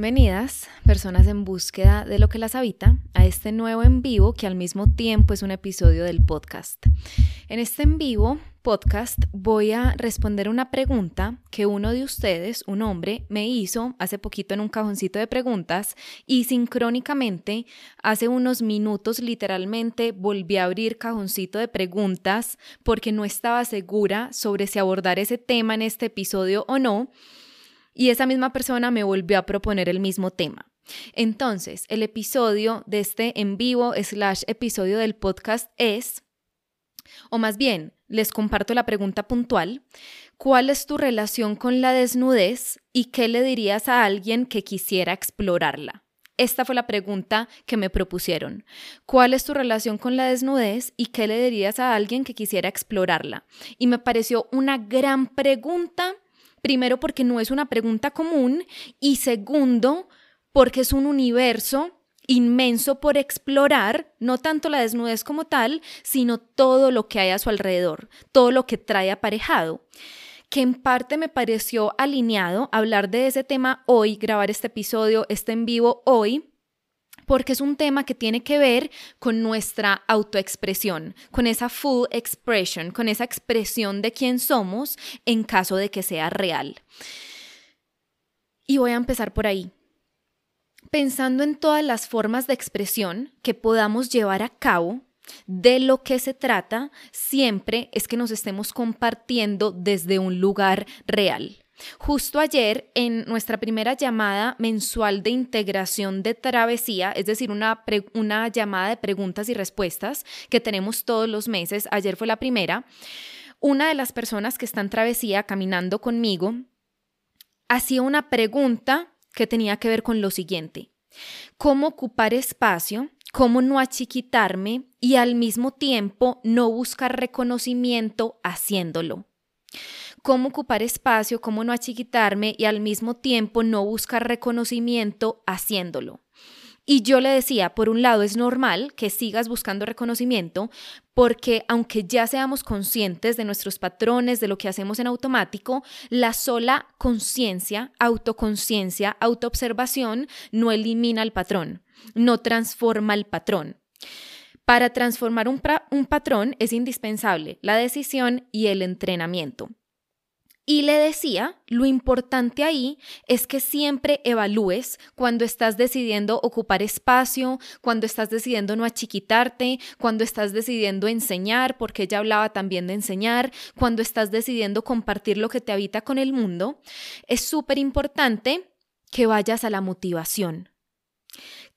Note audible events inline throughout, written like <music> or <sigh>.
Bienvenidas, personas en búsqueda de lo que las habita, a este nuevo en vivo que al mismo tiempo es un episodio del podcast. En este en vivo podcast voy a responder una pregunta que uno de ustedes, un hombre, me hizo hace poquito en un cajoncito de preguntas y sincrónicamente hace unos minutos literalmente volví a abrir cajoncito de preguntas porque no estaba segura sobre si abordar ese tema en este episodio o no y esa misma persona me volvió a proponer el mismo tema. Entonces, el episodio de este en vivo slash episodio del podcast es, o más bien, les comparto la pregunta puntual, ¿cuál es tu relación con la desnudez y qué le dirías a alguien que quisiera explorarla? Esta fue la pregunta que me propusieron. ¿Cuál es tu relación con la desnudez y qué le dirías a alguien que quisiera explorarla? Y me pareció una gran pregunta Primero porque no es una pregunta común y segundo porque es un universo inmenso por explorar, no tanto la desnudez como tal, sino todo lo que hay a su alrededor, todo lo que trae aparejado que en parte me pareció alineado hablar de ese tema hoy, grabar este episodio, este en vivo hoy, porque es un tema que tiene que ver con nuestra autoexpresión, con esa full expression, con esa expresión de quién somos en caso de que sea real. Y voy a empezar por ahí. Pensando en todas las formas de expresión que podamos llevar a cabo, de lo que se trata siempre es que nos estemos compartiendo desde un lugar real. Justo ayer, en nuestra primera llamada mensual de integración de travesía, es decir, una, una llamada de preguntas y respuestas que tenemos todos los meses, ayer fue la primera, una de las personas que está en travesía caminando conmigo hacía una pregunta que tenía que ver con lo siguiente. ¿Cómo ocupar espacio? ¿Cómo no achiquitarme y al mismo tiempo no buscar reconocimiento haciéndolo? Cómo ocupar espacio, cómo no achiquitarme y al mismo tiempo no buscar reconocimiento haciéndolo. Y yo le decía, por un lado, es normal que sigas buscando reconocimiento porque aunque ya seamos conscientes de nuestros patrones, de lo que hacemos en automático, la sola conciencia, autoconciencia, autoobservación no elimina el patrón, no transforma el patrón. Para transformar un, un patrón es indispensable la decisión y el entrenamiento. Y le decía, lo importante ahí es que siempre evalúes cuando estás decidiendo ocupar espacio, cuando estás decidiendo no achiquitarte, cuando estás decidiendo enseñar, porque ella hablaba también de enseñar, cuando estás decidiendo compartir lo que te habita con el mundo. Es súper importante que vayas a la motivación.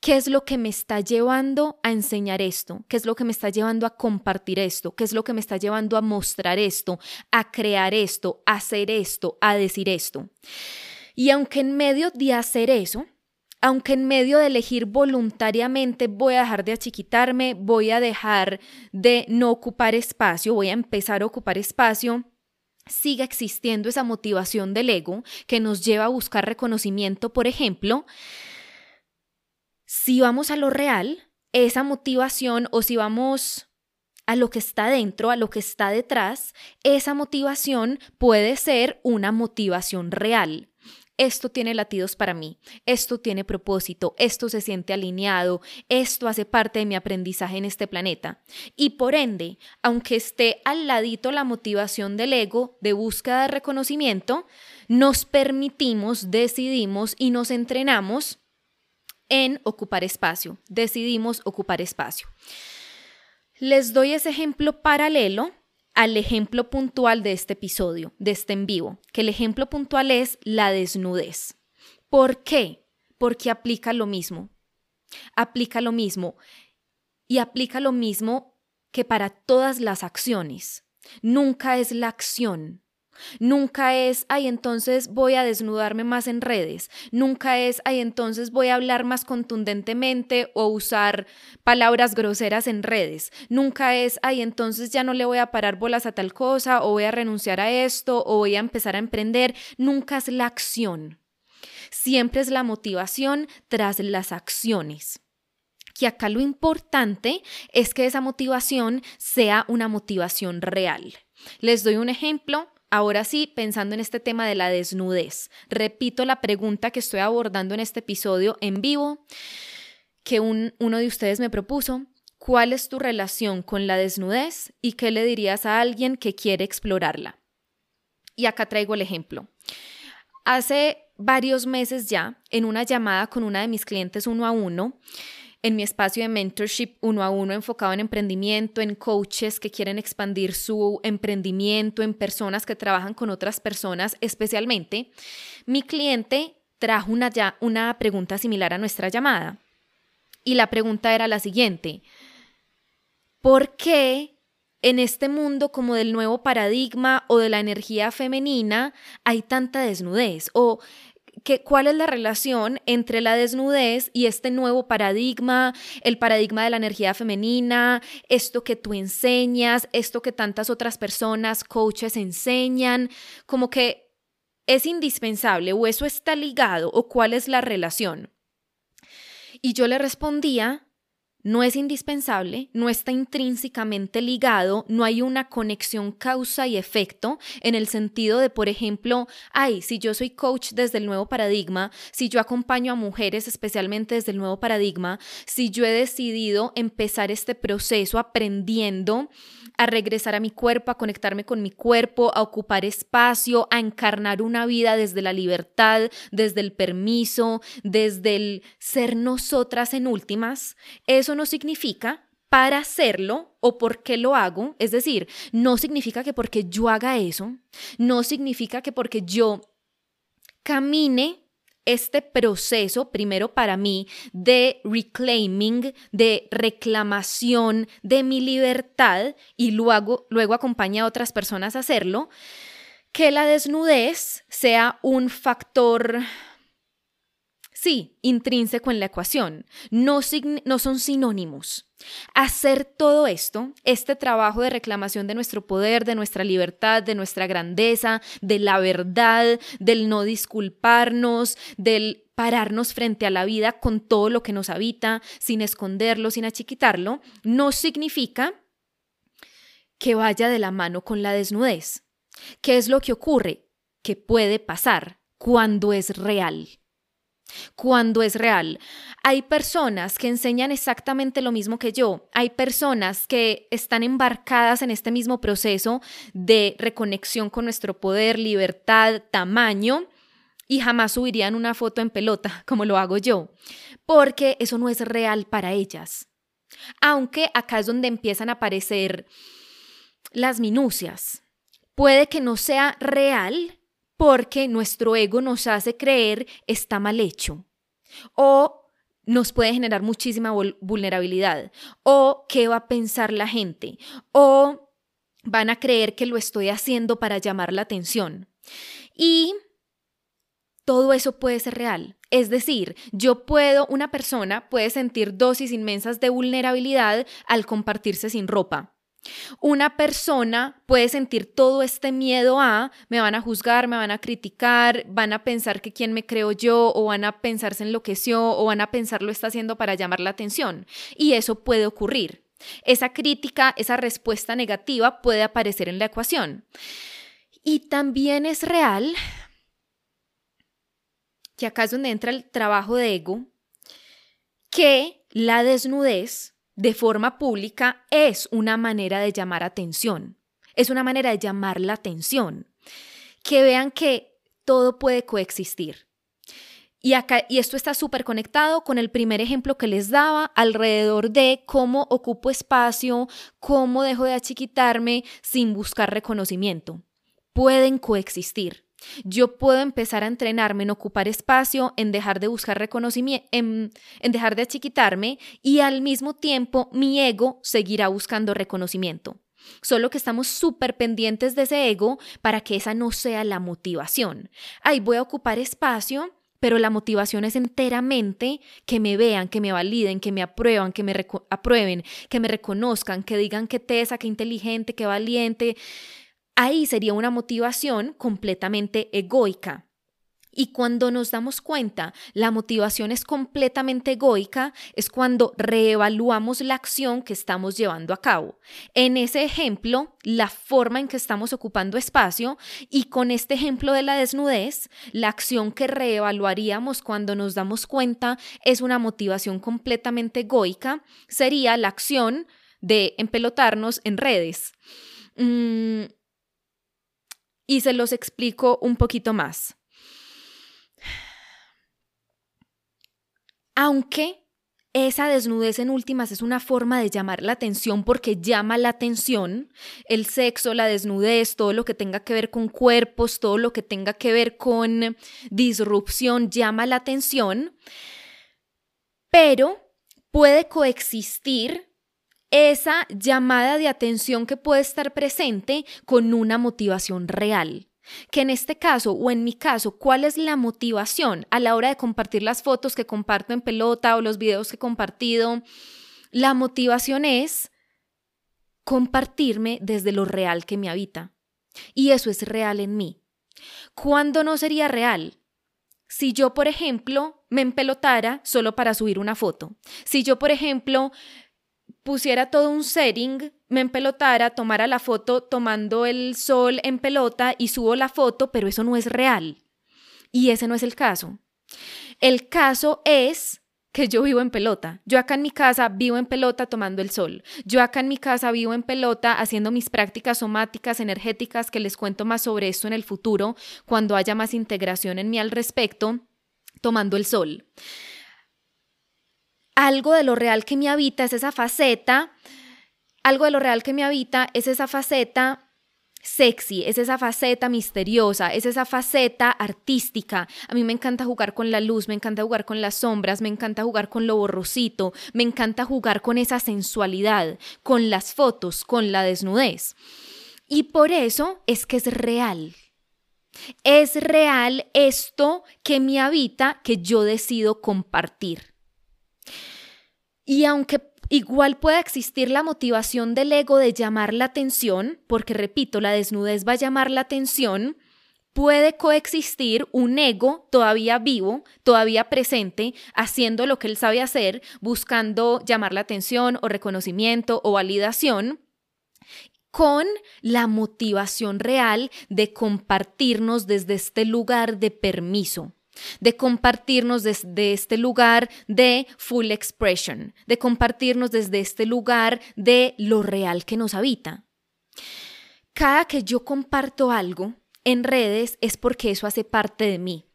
¿Qué es lo que me está llevando a enseñar esto? ¿Qué es lo que me está llevando a compartir esto? ¿Qué es lo que me está llevando a mostrar esto, a crear esto, a hacer esto, a decir esto? Y aunque en medio de hacer eso, aunque en medio de elegir voluntariamente voy a dejar de achiquitarme, voy a dejar de no ocupar espacio, voy a empezar a ocupar espacio, siga existiendo esa motivación del ego que nos lleva a buscar reconocimiento, por ejemplo, si vamos a lo real, esa motivación o si vamos a lo que está dentro, a lo que está detrás, esa motivación puede ser una motivación real. Esto tiene latidos para mí, esto tiene propósito, esto se siente alineado, esto hace parte de mi aprendizaje en este planeta. Y por ende, aunque esté al ladito la motivación del ego de búsqueda de reconocimiento, nos permitimos, decidimos y nos entrenamos en ocupar espacio. Decidimos ocupar espacio. Les doy ese ejemplo paralelo al ejemplo puntual de este episodio, de este en vivo, que el ejemplo puntual es la desnudez. ¿Por qué? Porque aplica lo mismo. Aplica lo mismo. Y aplica lo mismo que para todas las acciones. Nunca es la acción, Nunca es, ay, entonces voy a desnudarme más en redes. Nunca es, ay, entonces voy a hablar más contundentemente o usar palabras groseras en redes. Nunca es, ay, entonces ya no le voy a parar bolas a tal cosa o voy a renunciar a esto o voy a empezar a emprender. Nunca es la acción. Siempre es la motivación tras las acciones. Que acá lo importante es que esa motivación sea una motivación real. Les doy un ejemplo ahora sí, pensando en este tema de la desnudez. Repito la pregunta que estoy abordando en este episodio en vivo, que uno de ustedes me propuso. ¿Cuál es tu relación con la desnudez y qué le dirías a alguien que quiere explorarla? Y acá traigo el ejemplo. Hace varios meses ya, en una llamada con una de mis clientes uno a uno, en mi espacio de mentorship uno a uno enfocado en emprendimiento, en coaches que quieren expandir su emprendimiento, en personas que trabajan con otras personas especialmente, mi cliente trajo una, una pregunta similar a nuestra llamada. Y la pregunta era la siguiente, ¿por qué en este mundo como del nuevo paradigma o de la energía femenina hay tanta desnudez? O cuál es la relación entre la desnudez y este nuevo paradigma, el paradigma de la energía femenina, esto que tú enseñas, esto que tantas otras personas, coaches enseñan, como que es indispensable o eso está ligado o cuál es la relación. Y yo le respondía no es indispensable, no está intrínsecamente ligado, no hay una conexión causa y efecto en el sentido de, por ejemplo, ay, si yo soy coach desde el nuevo paradigma, si yo acompaño a mujeres especialmente desde el nuevo paradigma, si yo he decidido empezar este proceso aprendiendo a regresar a mi cuerpo, a conectarme con mi cuerpo, a ocupar espacio, a encarnar una vida desde la libertad, desde el permiso, desde el ser nosotras en últimas, eso no significa para hacerlo o por qué lo hago, es decir, no significa que porque yo haga eso, no significa que porque yo camine este proceso, primero para mí, de reclaiming, de reclamación de mi libertad y luego, luego acompaña a otras personas a hacerlo, que la desnudez sea un factor Sí, intrínseco en la ecuación. No, son sinónimos. Hacer todo esto, este trabajo de reclamación de nuestro poder, de nuestra libertad, de nuestra grandeza, de la verdad, del no disculparnos, del pararnos frente a la vida con todo lo que nos habita, sin esconderlo, sin achiquitarlo, no significa que vaya de la mano con la desnudez. ¿Qué es lo que ocurre? Que puede pasar cuando es real cuando es real. Hay personas que enseñan exactamente lo mismo que yo. Hay personas que están embarcadas en este mismo proceso de reconexión con nuestro poder, libertad, tamaño y jamás subirían una foto en pelota <laughs> como lo hago yo, porque eso no es real para ellas. Aunque acá es donde empiezan a aparecer las minucias. Puede que no sea real, porque nuestro ego nos hace creer está mal hecho o nos puede generar muchísima vulnerabilidad o qué va a pensar la gente o van a creer que lo estoy haciendo para llamar la atención. Y todo eso puede ser real. Es decir, yo puedo, una persona puede sentir dosis inmensas de vulnerabilidad al compartirse sin ropa. Una persona puede sentir todo este miedo a, me van a juzgar, me van a criticar, van a pensar que quién me creo yo, o van a pensar se enloqueció, o van a pensar lo está haciendo para llamar la atención. Y eso puede ocurrir. Esa crítica, esa respuesta negativa puede aparecer en la ecuación. Y también es real, que acá es donde entra el trabajo de ego, que la desnudez de forma pública es una manera de llamar atención, es una manera de llamar la atención, que vean que todo puede coexistir. Y, acá, y esto está súper conectado con el primer ejemplo que les daba alrededor de cómo ocupo espacio, cómo dejo de achiquitarme sin buscar reconocimiento. Pueden coexistir. Yo puedo empezar a entrenarme en ocupar espacio, en dejar de buscar reconocimiento, en, dejar de achiquitarme y al mismo tiempo mi ego seguirá buscando reconocimiento. Solo que estamos súper pendientes de ese ego para que esa no sea la motivación. Ay, voy a ocupar espacio, pero la motivación es enteramente que me vean, que me validen, que me aprueban, que me aprueben, que me reconozcan, que digan que tesa, que inteligente, que valiente ahí sería una motivación completamente egoica. Y cuando nos damos cuenta, la motivación es completamente egoica, es cuando reevaluamos la acción que estamos llevando a cabo. En ese ejemplo, la forma en que estamos ocupando espacio y con este ejemplo de la desnudez, la acción que reevaluaríamos cuando nos damos cuenta es una motivación completamente egoica, sería la acción de empelotarnos en redes. Mm, y se los explico un poquito más. Aunque esa desnudez en últimas es una forma de llamar la atención porque llama la atención, el sexo, la desnudez, todo lo que tenga que ver con cuerpos, todo lo que tenga que ver con disrupción llama la atención, pero puede coexistir esa llamada de atención que puede estar presente con una motivación real. Que en este caso o en mi caso, ¿cuál es la motivación a la hora de compartir las fotos que comparto en pelota o los videos que he compartido? La motivación es compartirme desde lo real que me habita. Y eso es real en mí. ¿Cuándo no sería real? Si yo, por ejemplo, me empelotara solo para subir una foto. Si yo, por ejemplo, pusiera todo un setting, me empelotara, tomara la foto tomando el sol en pelota y subo la foto, pero eso no es real. Y ese no es el caso. El caso es que yo vivo en pelota. Yo acá en mi casa vivo en pelota tomando el sol. Yo acá en mi casa vivo en pelota haciendo mis prácticas somáticas, energéticas, que les cuento más sobre esto en el futuro, cuando haya más integración en mí al respecto, tomando el sol algo de lo real que me habita es esa faceta, algo de lo real que me habita es esa faceta sexy, es esa faceta misteriosa, es esa faceta artística. A mí me encanta jugar con la luz, me encanta jugar con las sombras, me encanta jugar con lo borrosito, me encanta jugar con esa sensualidad, con las fotos, con la desnudez. Y por eso es que es real. Es real esto que me habita, que yo decido compartir. Y aunque igual pueda existir la motivación del ego de llamar la atención, porque repito, la desnudez va a llamar la atención, puede coexistir un ego todavía vivo, todavía presente, haciendo lo que él sabe hacer, buscando llamar la atención o reconocimiento o validación, con la motivación real de compartirnos desde este lugar de permiso de compartirnos desde este lugar de full expression, de compartirnos desde este lugar de lo real que nos habita. Cada que yo comparto algo en redes es porque eso hace parte de mí.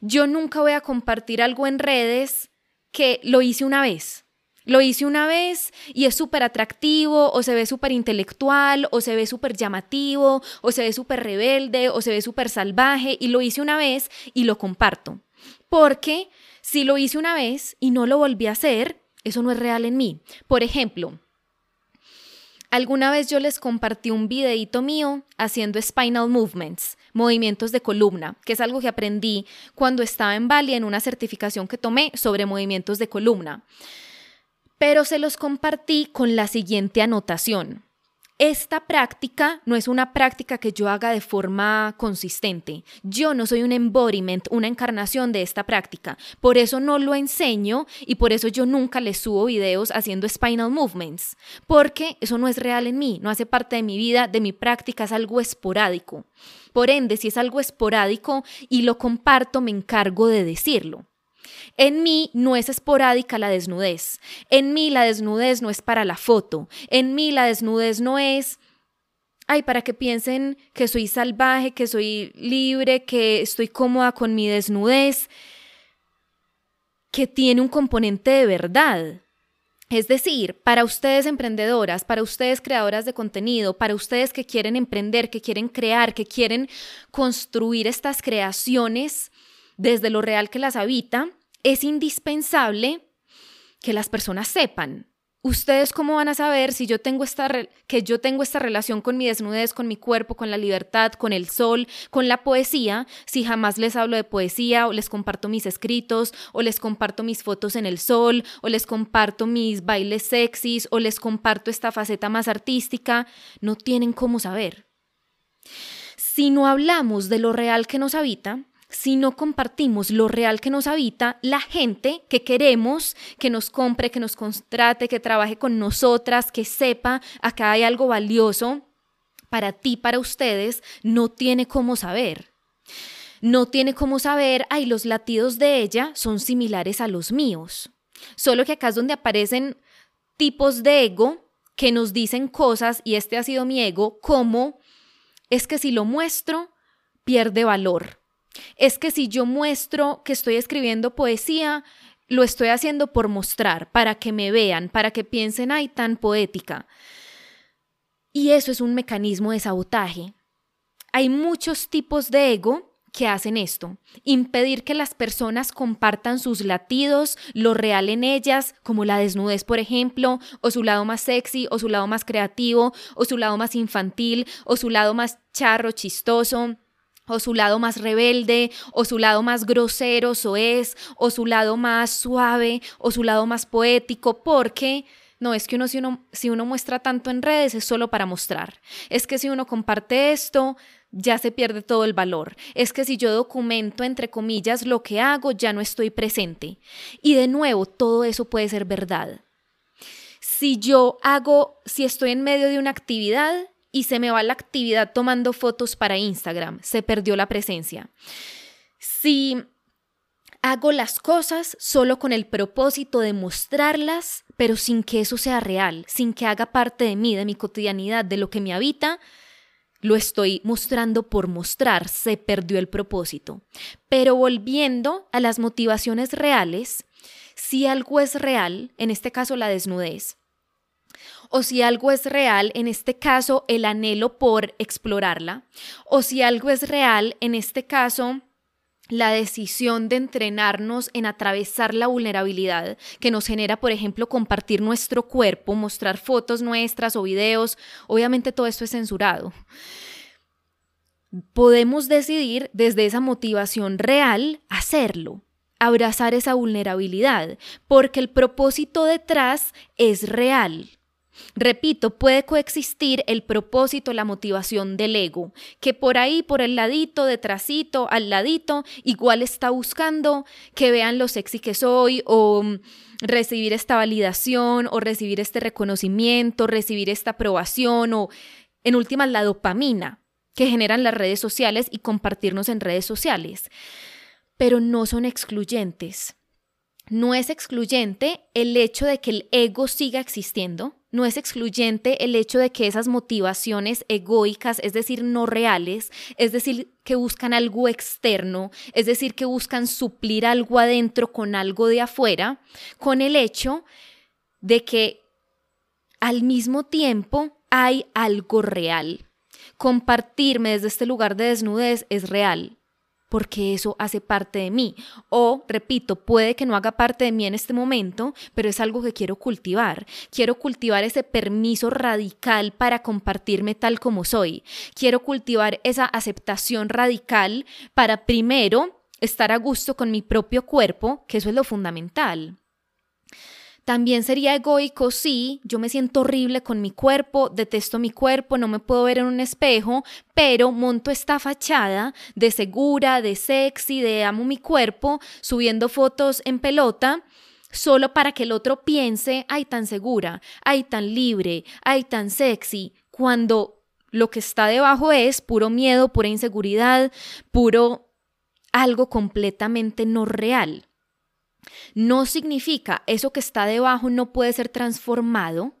Yo nunca voy a compartir algo en redes que lo hice una vez lo hice una vez y es súper atractivo o se ve súper intelectual o se ve súper llamativo o se ve súper rebelde o se ve súper salvaje y lo hice una vez y lo comparto. Porque si lo hice una vez y no lo volví a hacer, eso no es real en mí. Por ejemplo, Alguna vez yo les compartí un videito mío haciendo spinal movements, movimientos de columna, que es algo que aprendí cuando estaba en Bali en una certificación que tomé sobre movimientos de columna pero se los compartí con la siguiente anotación. Esta práctica no es una práctica que yo haga de forma consistente. Yo no soy un embodiment, una encarnación de esta práctica. Por eso no lo enseño y por eso yo nunca les subo videos haciendo spinal movements, porque eso no es real en mí, no hace parte de mi vida, de mi práctica, es algo esporádico. Por ende, si es algo esporádico y lo comparto, me encargo de decirlo. En mí no es esporádica la desnudez. En mí la desnudez no es para la foto. En mí la desnudez no es ay, para que piensen que soy salvaje, que soy libre, que estoy cómoda con mi desnudez, que tiene un componente de verdad. Es decir, para ustedes emprendedoras, para ustedes creadoras de contenido, para ustedes que quieren emprender, que quieren crear, que quieren construir estas creaciones desde lo real que las habita, es indispensable que las personas sepan. ¿Ustedes cómo van a saber si yo tengo esta que yo tengo esta relación con mi desnudez, con mi cuerpo, con la libertad, con el sol, con la poesía, si jamás les hablo de poesía o les comparto mis escritos o les comparto mis fotos en el sol o les comparto mis bailes sexys o les comparto esta faceta más artística? No tienen cómo saber. Si no hablamos de lo real que nos habita, si no compartimos lo real que nos habita, la gente que queremos que nos compre, que nos contrate, que trabaje con nosotras, que sepa, acá hay algo valioso para ti, para ustedes, no tiene cómo saber. No tiene cómo saber, ay, los latidos de ella son similares a los míos. Solo que acá es donde aparecen tipos de ego que nos dicen cosas, y este ha sido mi ego, como es que si lo muestro, pierde valor. Es que si yo muestro que estoy escribiendo poesía, lo estoy haciendo por mostrar, para que me vean, para que piensen, ay, tan poética. Y eso es un mecanismo de sabotaje. Hay muchos tipos de ego que hacen esto, impedir que las personas compartan sus latidos, lo real en ellas, como la desnudez, por ejemplo, o su lado más sexy, o su lado más creativo, o su lado más infantil, o su lado más charro, chistoso, o su lado más rebelde, o su lado más grosero, soez, o su lado más suave, o su lado más poético, porque no, es que uno si, uno si uno muestra tanto en redes es solo para mostrar. Es que si uno comparte esto, ya se pierde todo el valor. Es que si yo documento, entre comillas, lo que hago, ya no estoy presente. Y de nuevo, todo eso puede ser verdad. Si yo hago, si estoy en medio de una actividad y se me va la actividad tomando fotos para Instagram, se perdió la presencia. Si hago las cosas solo con el propósito de mostrarlas, pero sin que eso sea real, sin que haga parte de mí, de mi cotidianidad, de lo que me habita, lo estoy mostrando por mostrar, se perdió el propósito. Pero volviendo a las motivaciones reales, si algo es real, en este caso la desnudez, o si algo es real, en este caso el anhelo por explorarla, o si algo es real, en este caso la decisión de entrenarnos en atravesar la vulnerabilidad que nos genera, por ejemplo, compartir nuestro cuerpo, mostrar fotos nuestras o videos, obviamente todo esto es censurado. Podemos decidir desde esa motivación real hacerlo, abrazar esa vulnerabilidad, porque el propósito detrás es real. Repito, puede coexistir el propósito, la motivación del ego, que por ahí, por el ladito, detrásito, al ladito, igual está buscando que vean lo sexy que soy o mm, recibir esta validación o recibir este reconocimiento, recibir esta aprobación o en últimas la dopamina que generan las redes sociales y compartirnos en redes sociales. Pero no son excluyentes. No es excluyente el hecho de que el ego siga existiendo, no es excluyente el hecho de que esas motivaciones egoicas, es decir, no reales, es decir, que buscan algo externo, es decir, que buscan suplir algo adentro con algo de afuera, con el hecho de que al mismo tiempo hay algo real. Compartirme desde este lugar de desnudez es real porque eso hace parte de mí. O, repito, puede que no haga parte de mí en este momento, pero es algo que quiero cultivar. Quiero cultivar ese permiso radical para compartirme tal como soy. Quiero cultivar esa aceptación radical para primero estar a gusto con mi propio cuerpo, que eso es lo fundamental. También sería egoico si yo me siento horrible con mi cuerpo, detesto mi cuerpo, no me puedo ver en un espejo, pero monto esta fachada de segura, de sexy, de amo mi cuerpo, subiendo fotos en pelota solo para que el otro piense, ay, tan segura, ay, tan libre, ay, tan sexy, cuando lo que está debajo es puro miedo, pura inseguridad, puro algo completamente no real. No significa eso que está debajo no puede ser transformado.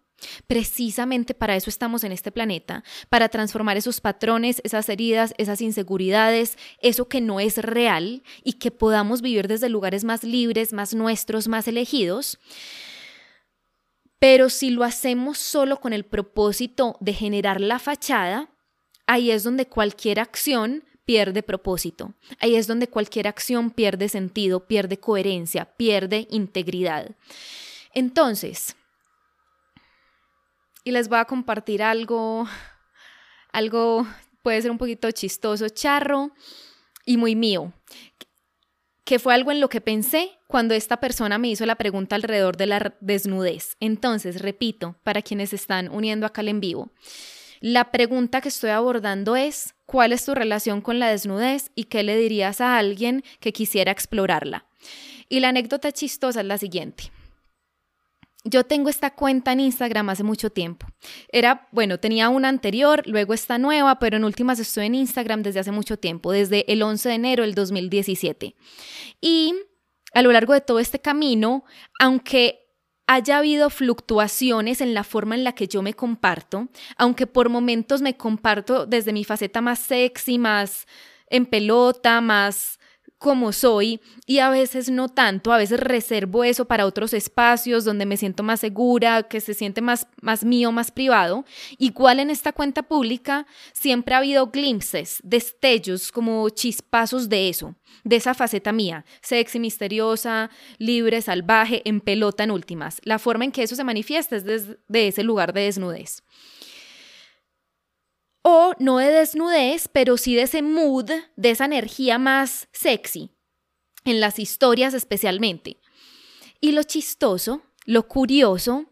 Precisamente para eso estamos en este planeta, para transformar esos patrones, esas heridas, esas inseguridades, eso que no es real y que podamos vivir desde lugares más libres, más nuestros, más elegidos. Pero si lo hacemos solo con el propósito de generar la fachada, ahí es donde cualquier acción pierde propósito. Ahí es donde cualquier acción pierde sentido, pierde coherencia, pierde integridad. Entonces, y les voy a compartir algo, algo puede ser un poquito chistoso, charro y muy mío, que fue algo en lo que pensé cuando esta persona me hizo la pregunta alrededor de la desnudez. Entonces, repito, para quienes están uniendo acá en vivo, La pregunta que estoy abordando es, ¿cuál es tu relación con la desnudez y qué le dirías a alguien que quisiera explorarla? Y la anécdota chistosa es la siguiente. Yo tengo esta cuenta en Instagram hace mucho tiempo. Era, bueno, tenía una anterior, luego esta nueva, pero en últimas estoy en Instagram desde hace mucho tiempo, desde el 11 de enero del 2017. Y a lo largo de todo este camino, aunque haya habido fluctuaciones en la forma en la que yo me comparto, aunque por momentos me comparto desde mi faceta más sexy, más en pelota, más como soy y a veces no tanto, a veces reservo eso para otros espacios donde me siento más segura, que se siente más, más mío, más privado. Igual en esta cuenta pública siempre ha habido glimpses, destellos, como chispazos de eso, de esa faceta mía, sexy, misteriosa, libre, salvaje, en pelota en últimas. La forma en que eso se manifiesta es desde ese lugar de desnudez o no de desnudez, pero sí de ese mood, de esa energía más sexy, en las historias especialmente. Y lo chistoso, lo curioso,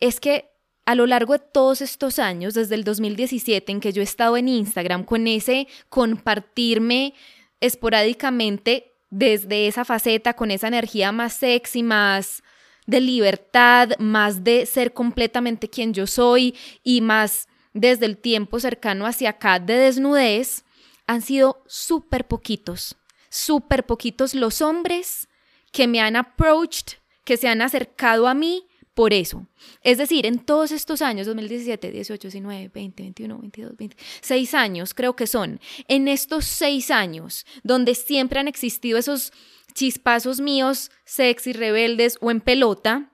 es que a lo largo de todos estos años, desde el 2017 en que yo he estado en Instagram, con ese compartirme esporádicamente desde esa faceta, con esa energía más sexy, más de libertad, más de ser completamente quien yo soy y más desde el tiempo cercano hacia acá de desnudez han sido súper poquitos, súper poquitos los hombres que me han approached, que se han acercado a mí por eso. Es decir, en todos estos años, 2017, 18, 19, 20, 21, 22, 20, seis años creo que son, en estos seis años donde siempre han existido esos chispazos míos, sexy, rebeldes o en pelota,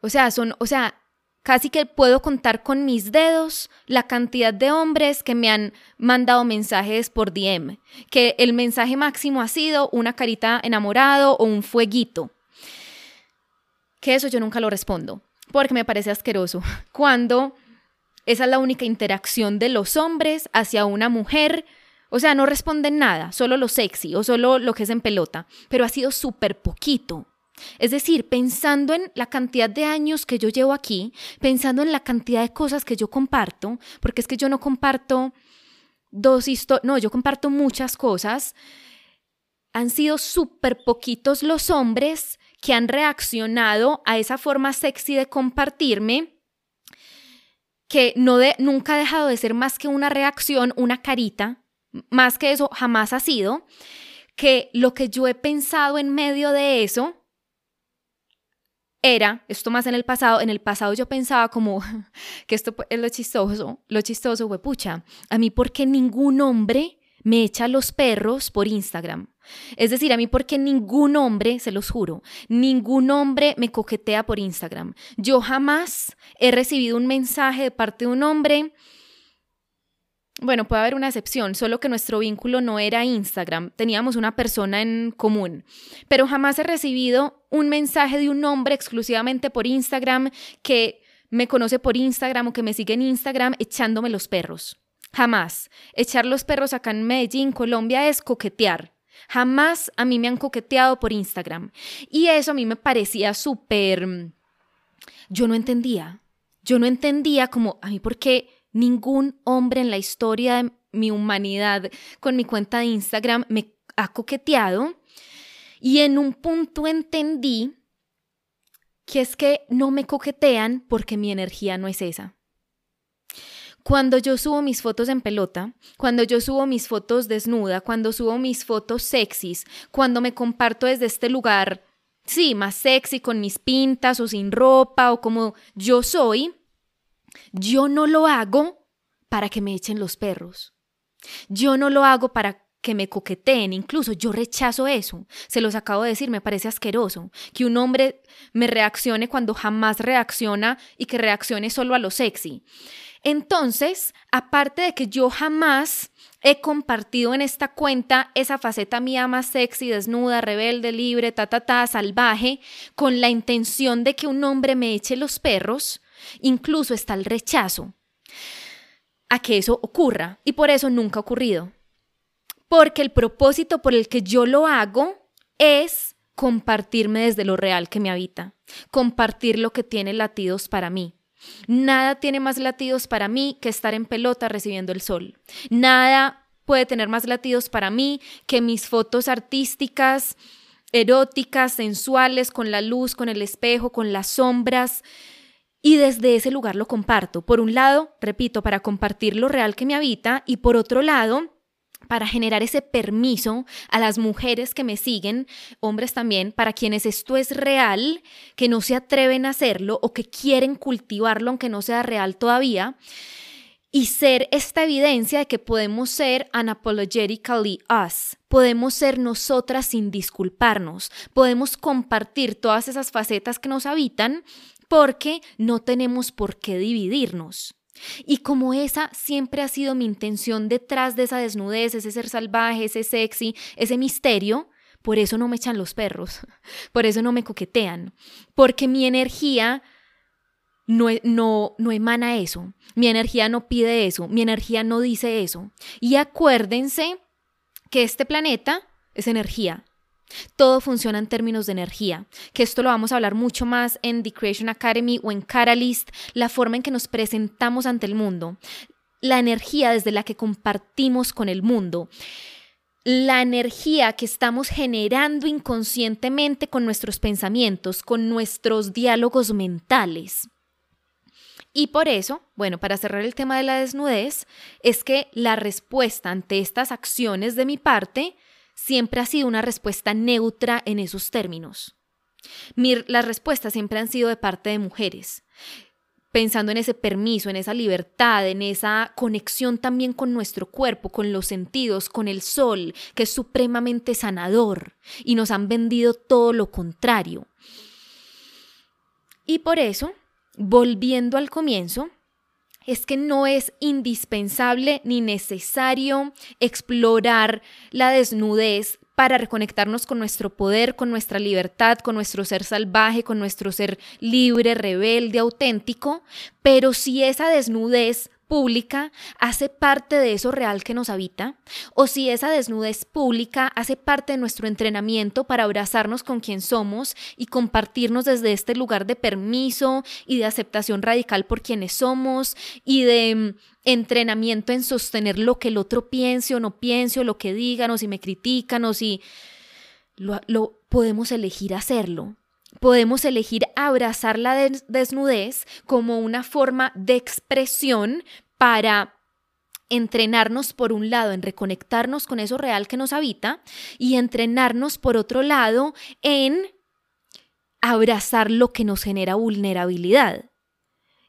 o sea, son, o sea, Casi que puedo contar con mis dedos la cantidad de hombres que me han mandado mensajes por DM, que el mensaje máximo ha sido una carita enamorado o un fueguito. Que eso yo nunca lo respondo, porque me parece asqueroso. <laughs> Cuando esa es la única interacción de los hombres hacia una mujer, o sea, no responden nada, solo lo sexy o solo lo que es en pelota, pero ha sido súper poquito. Es decir, pensando en la cantidad de años que yo llevo aquí, pensando en la cantidad de cosas que yo comparto, porque es que yo no comparto dos historias, no, yo comparto muchas cosas, han sido súper poquitos los hombres que han reaccionado a esa forma sexy de compartirme que no de, nunca ha dejado de ser más que una reacción, una carita, más que eso jamás ha sido, que lo que yo he pensado en medio de eso era, esto más en el pasado, en el pasado yo pensaba como <laughs> que esto es lo chistoso, lo chistoso fue, pucha, a mí porque ningún hombre me echa los perros por Instagram. Es decir, a mí porque ningún hombre, se los juro, ningún hombre me coquetea por Instagram. Yo jamás he recibido un mensaje de parte de un hombre bueno, puede haber una excepción, solo que nuestro vínculo no era Instagram, teníamos una persona en común, pero jamás he recibido un mensaje de un hombre exclusivamente por Instagram que me conoce por Instagram o que me sigue en Instagram echándome los perros. Jamás. Echar los perros acá en Medellín, Colombia, es coquetear. Jamás a mí me han coqueteado por Instagram. Y eso a mí me parecía súper... Yo no entendía. Yo no entendía como, a mí, ¿por qué? Ningún hombre en la historia de mi humanidad con mi cuenta de Instagram me ha coqueteado. Y en un punto entendí que es que no me coquetean porque mi energía no es esa. Cuando yo subo mis fotos en pelota, cuando yo subo mis fotos desnuda, cuando subo mis fotos sexys, cuando me comparto desde este lugar, sí, más sexy, con mis pintas o sin ropa o como yo soy, yo no lo hago para que me echen los perros. Yo no lo hago para que me coqueteen, incluso yo rechazo eso. Se los acabo de decir, me parece asqueroso que un hombre me reaccione cuando jamás reacciona y que reaccione solo a lo sexy. Entonces, aparte de que yo jamás he compartido en esta cuenta esa faceta mía más sexy, desnuda, rebelde, libre, ta, ta, ta, salvaje, con la intención de que un hombre me eche los perros, Incluso está el rechazo a que eso ocurra y por eso nunca ha ocurrido. Porque el propósito por el que yo lo hago es compartirme desde lo real que me habita, compartir lo que tiene latidos para mí. Nada tiene más latidos para mí que estar en pelota recibiendo el sol. Nada puede tener más latidos para mí que mis fotos artísticas, eróticas, sensuales, con la luz, con el espejo, con las sombras. Y desde ese lugar lo comparto. Por un lado, repito, para compartir lo real que me habita y por otro lado, para generar ese permiso a las mujeres que me siguen, hombres también, para quienes esto es real, que no se atreven a hacerlo o que quieren cultivarlo aunque no sea real todavía, y ser esta evidencia de que podemos ser unapologetically us, podemos ser nosotras sin disculparnos, podemos compartir todas esas facetas que nos habitan porque no tenemos por qué dividirnos. Y como esa siempre ha sido mi intención detrás de esa desnudez, ese ser salvaje, ese sexy, ese misterio, por eso no me echan los perros, <laughs> por eso no me coquetean, porque mi energía no, e, no, no emana eso, mi energía no pide eso, mi energía no dice eso. Y acuérdense que este planeta es energía, todo funciona en términos de energía, que esto lo vamos a hablar mucho más en The Creation Academy o en Catalyst, la forma en que nos presentamos ante el mundo, la energía desde la que compartimos con el mundo, la energía que estamos generando inconscientemente con nuestros pensamientos, con nuestros diálogos mentales. Y por eso, bueno, para cerrar el tema de la desnudez, es que la respuesta ante estas acciones de mi parte siempre ha sido una respuesta neutra en esos términos. las respuestas siempre han sido de parte de mujeres, pensando en ese permiso, en esa libertad, en esa conexión también con nuestro cuerpo, con los sentidos, con el sol, que es supremamente sanador, y nos han vendido todo lo contrario. Y por eso, volviendo al comienzo, es que no es indispensable ni necesario explorar la desnudez para reconectarnos con nuestro poder, con nuestra libertad, con nuestro ser salvaje, con nuestro ser libre, rebelde, auténtico, pero si esa desnudez pública hace parte de eso real que nos habita, o si esa desnudez pública hace parte de nuestro entrenamiento para abrazarnos con quien somos y compartirnos desde este lugar de permiso y de aceptación radical por quienes somos y de mm, entrenamiento en sostener lo que el otro piense o no piense o lo que digan o si me critican o si lo, lo podemos elegir hacerlo. Podemos elegir abrazar la desnudez como una forma de expresión para entrenarnos por un lado en reconectarnos con eso real que nos habita y entrenarnos por otro lado en abrazar lo que nos genera vulnerabilidad.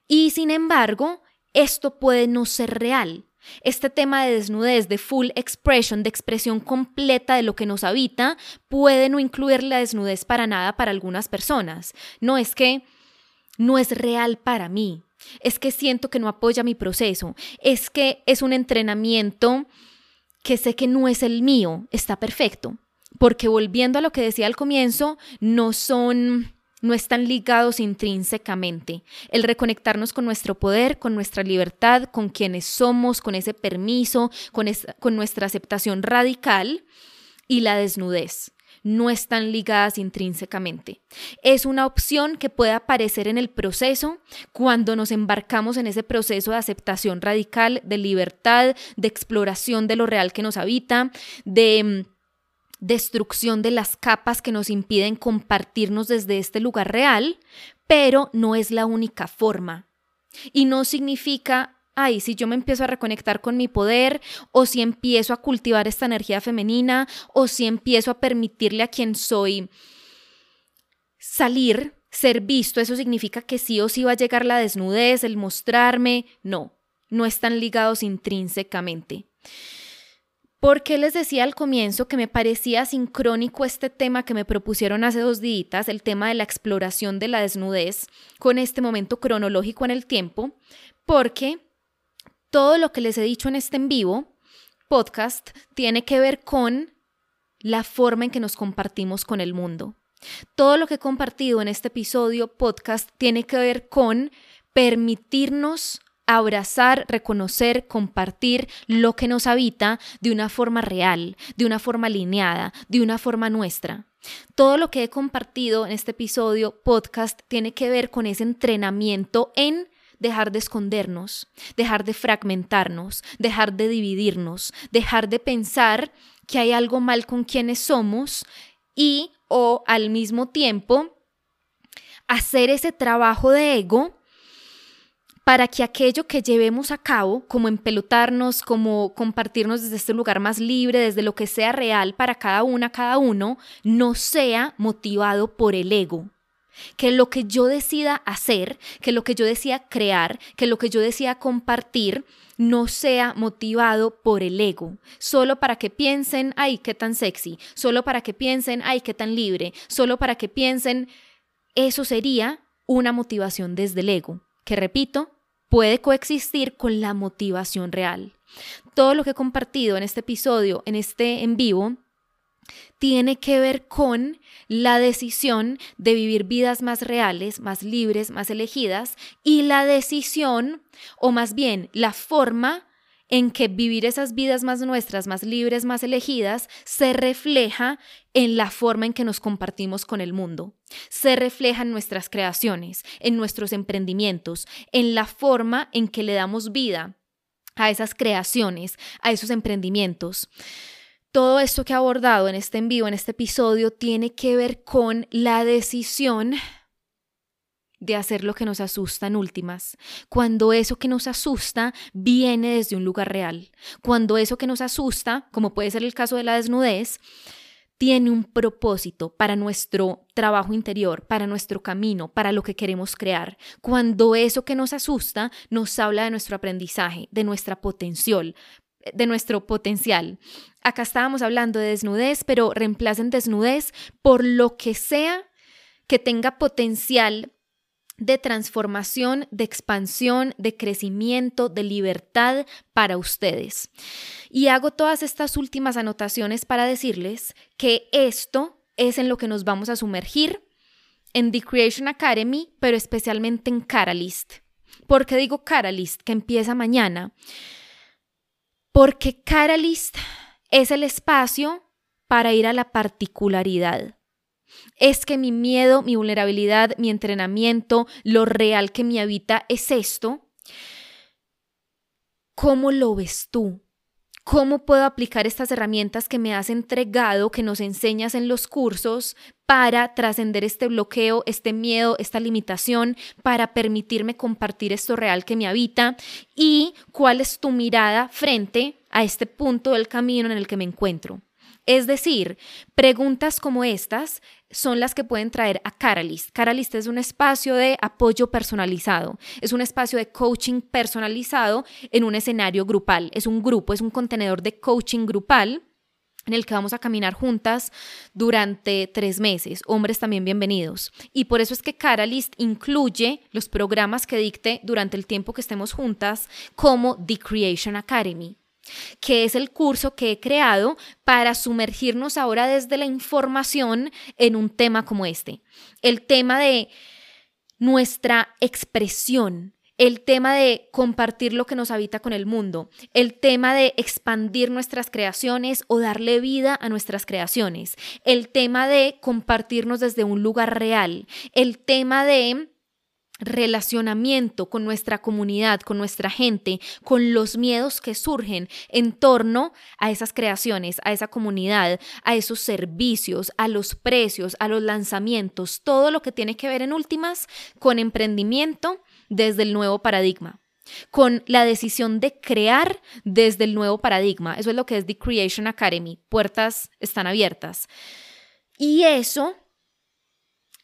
Y sin embargo, esto puede no ser real. Este tema de desnudez, de full expression, de expresión completa de lo que nos habita, puede no incluir la desnudez para nada para algunas personas. No es que no es real para mí, es que siento que no apoya mi proceso, es que es un entrenamiento que sé que no es el mío, está perfecto. Porque volviendo a lo que decía al comienzo, no son no están ligados intrínsecamente. El reconectarnos con nuestro poder, con nuestra libertad, con quienes somos, con ese permiso, con, nuestra aceptación radical y la desnudez no están ligadas intrínsecamente. Es una opción que puede aparecer en el proceso cuando nos embarcamos en ese proceso de aceptación radical, de libertad, de exploración de lo real que nos habita, de mm, destrucción de las capas que nos impiden compartirnos desde este lugar real, pero no es la única forma. Y no significa, ay, si yo me empiezo a reconectar con mi poder, o si empiezo a cultivar esta energía femenina, o si empiezo a permitirle a quien soy salir, ser visto, eso significa que sí o sí va a llegar la desnudez, el mostrarme. No, no están ligados intrínsecamente. ¿Por qué les decía al comienzo que me parecía sincrónico este tema que me propusieron hace dos días, el tema de la exploración de la desnudez, con este momento cronológico en el tiempo? Porque todo lo que les he dicho en este en vivo, podcast, tiene que ver con la forma en que nos compartimos con el mundo. Todo lo que he compartido en este episodio, podcast, tiene que ver con permitirnos abrazar, reconocer, compartir lo que nos habita de una forma real, de una forma alineada, de una forma nuestra. Todo lo que he compartido en este episodio podcast tiene que ver con ese entrenamiento en dejar de escondernos, dejar de fragmentarnos, dejar de dividirnos, dejar de pensar que hay algo mal con quienes somos y o al mismo tiempo hacer ese trabajo de ego para que aquello que llevemos a cabo, como empelotarnos, como compartirnos desde este lugar más libre, desde lo que sea real para cada una, cada uno, no sea motivado por el ego. Que lo que yo decida hacer, que lo que yo decida crear, que lo que yo decida compartir, no sea motivado por el ego, solo para que piensen, ay, qué tan sexy, solo para que piensen, ay, qué tan libre, solo para que piensen, eso sería una motivación desde el ego, que repito, puede coexistir con la motivación real. Todo lo que he compartido en este episodio, en este en vivo, tiene que ver con la decisión de vivir vidas más reales, más libres, más elegidas y la decisión, o más bien la forma en que vivir esas vidas más nuestras, más libres, más elegidas, se refleja en la forma en que nos compartimos con el mundo. Se refleja en nuestras creaciones, en nuestros emprendimientos, en la forma en que le damos vida a esas creaciones, a esos emprendimientos. Todo esto que he abordado en este envío, en este episodio, tiene que ver con la decisión de hacer lo que nos asusta en últimas, cuando eso que nos asusta viene desde un lugar real, cuando eso que nos asusta, como puede ser el caso de la desnudez, tiene un propósito para nuestro trabajo interior, para nuestro camino, para lo que queremos crear. Cuando eso que nos asusta nos habla de nuestro aprendizaje, de nuestra potencial, de nuestro potencial. Acá estábamos hablando de desnudez, pero reemplacen desnudez por lo que sea que tenga potencial de transformación, de expansión, de crecimiento, de libertad para ustedes. Y hago todas estas últimas anotaciones para decirles que esto es en lo que nos vamos a sumergir en The Creation Academy, pero especialmente en Catalyst. ¿Por qué digo Catalyst, que empieza mañana? Porque Catalyst es el espacio para ir a la particularidad es que mi miedo, mi vulnerabilidad, mi entrenamiento, lo real que me habita es esto. ¿Cómo lo ves tú? ¿Cómo puedo aplicar estas herramientas que me has entregado, que nos enseñas en los cursos, para trascender este bloqueo, este miedo, esta limitación, para permitirme compartir esto real que me habita? ¿Y cuál es tu mirada frente a este punto del camino en el que me encuentro? Es decir, preguntas como estas son las que pueden traer a Catalyst. Catalyst es un espacio de apoyo personalizado, es un espacio de coaching personalizado en un escenario grupal, es un grupo, es un contenedor de coaching grupal en el que vamos a caminar juntas durante tres meses. Hombres también bienvenidos. Y por eso es que Catalyst incluye los programas que dicte durante el tiempo que estemos juntas como The Creation Academy que es el curso que he creado para sumergirnos ahora desde la información en un tema como este. El tema de nuestra expresión, el tema de compartir lo que nos habita con el mundo, el tema de expandir nuestras creaciones o darle vida a nuestras creaciones, el tema de compartirnos desde un lugar real, el tema de relacionamiento con nuestra comunidad, con nuestra gente, con los miedos que surgen en torno a esas creaciones, a esa comunidad, a esos servicios, a los precios, a los lanzamientos, todo lo que tiene que ver en últimas con emprendimiento desde el nuevo paradigma con la decisión de crear desde el nuevo paradigma. Eso es lo que es The Creation Academy. Puertas están abiertas. Y eso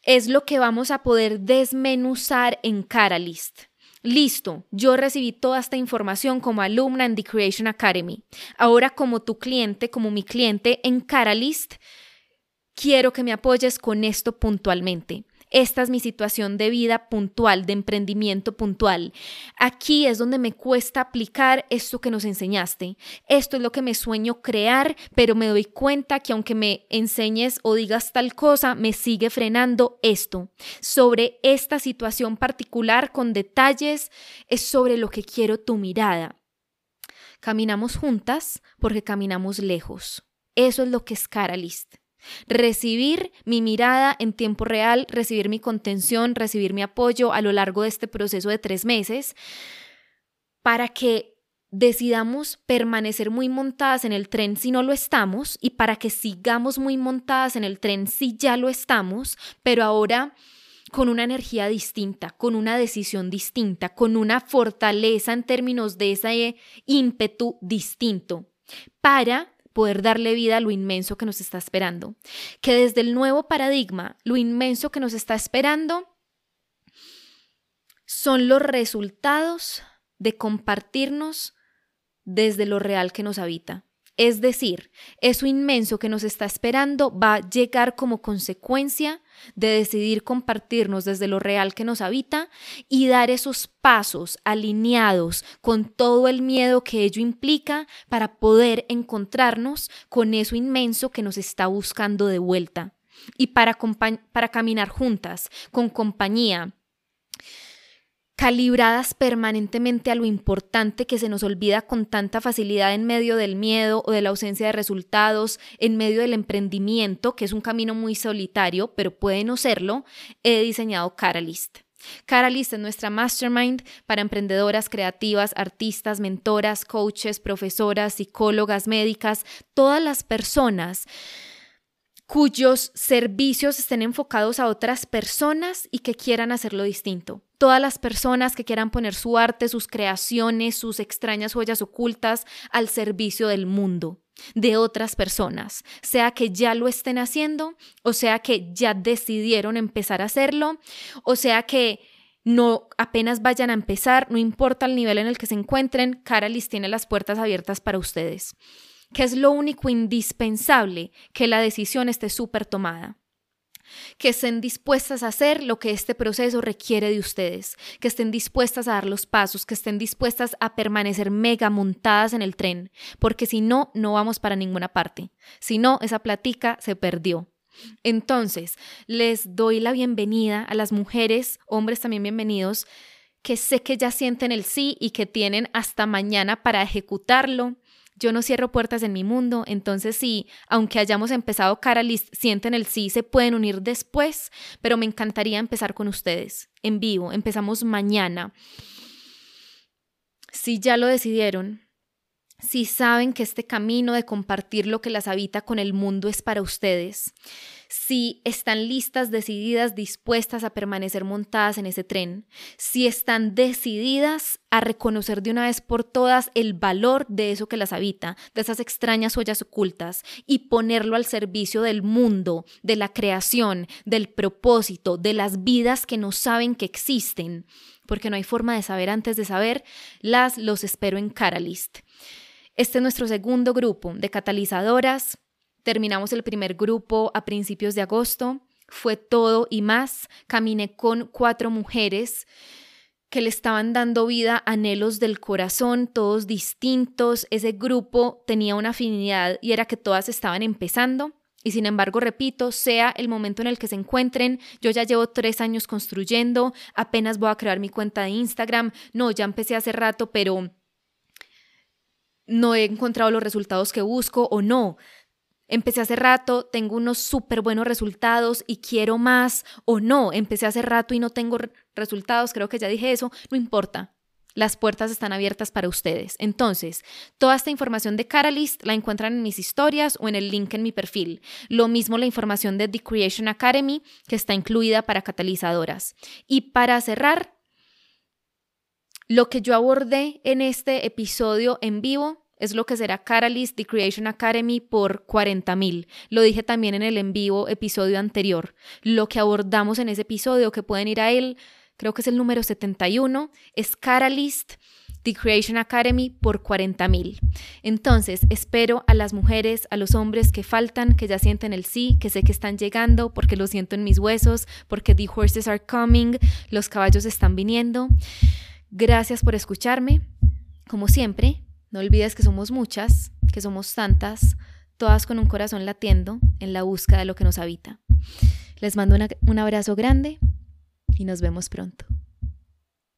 es lo que vamos a poder desmenuzar en Catalyst. Listo, yo recibí toda esta información como alumna en The Creation Academy. Ahora como tu cliente, como mi cliente en Catalyst, quiero que me apoyes con esto puntualmente esta es mi situación de vida puntual, de emprendimiento puntual. Aquí es donde me cuesta aplicar esto que nos enseñaste. Esto es lo que me sueño crear, pero me doy cuenta que aunque me enseñes o digas tal cosa, me sigue frenando esto. Sobre esta situación particular con detalles, es sobre lo que quiero tu mirada. Caminamos juntas porque caminamos lejos. Eso es lo que es Caralist. Recibir mi mirada en tiempo real, recibir mi contención, recibir mi apoyo a lo largo de este proceso de tres meses, para que decidamos permanecer muy montadas en el tren si no lo estamos y para que sigamos muy montadas en el tren si ya lo estamos, pero ahora con una energía distinta, con una decisión distinta, con una fortaleza en términos de ese ímpetu distinto, para poder darle vida a lo inmenso que nos está esperando. Que desde el nuevo paradigma, lo inmenso que nos está esperando son los resultados de compartirnos desde lo real que nos habita. Es decir, eso inmenso que nos está esperando va a llegar como consecuencia de decidir compartirnos desde lo real que nos habita y dar esos pasos alineados con todo el miedo que ello implica para poder encontrarnos con eso inmenso que nos está buscando de vuelta. Y para, caminar juntas, con compañía, calibradas permanentemente a lo importante que se nos olvida con tanta facilidad en medio del miedo o de la ausencia de resultados, en medio del emprendimiento, que es un camino muy solitario, pero puede no serlo, he diseñado Catalyst. Catalyst es nuestra mastermind para emprendedoras creativas, artistas, mentoras, coaches, profesoras, psicólogas, médicas, todas las personas cuyos servicios estén enfocados a otras personas y que quieran hacerlo distinto. Todas las personas que quieran poner su arte, sus creaciones, sus extrañas joyas ocultas al servicio del mundo, de otras personas, sea que ya lo estén haciendo, o sea que ya decidieron empezar a hacerlo, o sea que no apenas vayan a empezar, no importa el nivel en el que se encuentren, Caralis tiene las puertas abiertas para ustedes que es lo único indispensable que la decisión esté súper tomada. Que estén dispuestas a hacer lo que este proceso requiere de ustedes, que estén dispuestas a dar los pasos, que estén dispuestas a permanecer mega montadas en el tren, porque si no, no vamos para ninguna parte. Si no, esa platica se perdió. Entonces, les doy la bienvenida a las mujeres, hombres también bienvenidos, que sé que ya sienten el sí y que tienen hasta mañana para ejecutarlo yo no cierro puertas en mi mundo, entonces sí, aunque hayamos empezado Caralis, sienten el sí, se pueden unir después, pero me encantaría empezar con ustedes en vivo. Empezamos mañana. Si ya lo decidieron, si saben que este camino de compartir lo que las habita con el mundo es para ustedes, si están listas, decididas, dispuestas a permanecer montadas en ese tren, si están decididas a reconocer de una vez por todas el valor de eso que las habita, de esas extrañas ollas ocultas, y ponerlo al servicio del mundo, de la creación, del propósito, de las vidas que no saben que existen, porque no hay forma de saber antes de saber, las los espero en Caralist. Este es nuestro segundo grupo de catalizadoras Terminamos el primer grupo a principios de agosto. Fue todo y más. Caminé con cuatro mujeres que le estaban dando vida anhelos del corazón, todos distintos. Ese grupo tenía una afinidad y era que todas estaban empezando. Y sin embargo, repito, sea el momento en el que se encuentren, yo ya llevo tres años construyendo, apenas voy a crear mi cuenta de Instagram, no, ya empecé hace rato, pero no he encontrado los resultados que busco o no. Empecé hace rato, tengo unos súper buenos resultados y quiero más o no, empecé hace rato y no tengo resultados, creo que ya dije eso, no importa. Las puertas están abiertas para ustedes. Entonces, toda esta información de Catalyst la encuentran en mis historias o en el link en mi perfil. Lo mismo la información de The Creation Academy, que está incluida para catalizadoras. Y para cerrar, lo que yo abordé en este episodio en vivo es lo que será Catalyst The Creation Academy por 40 mil. Lo dije también en el en vivo episodio anterior. Lo que abordamos en ese episodio, que pueden ir a él, creo que es el número 71, es Catalyst The Creation Academy por 40 mil. Entonces, espero a las mujeres, a los hombres que faltan, que ya sienten el sí, que sé que están llegando, porque lo siento en mis huesos, porque the horses are coming, los caballos están viniendo. Gracias por escucharme. Como siempre, no olvides que somos muchas, que somos tantas, todas con un corazón latiendo en la búsqueda de lo que nos habita. Les mando un abrazo grande y nos vemos pronto.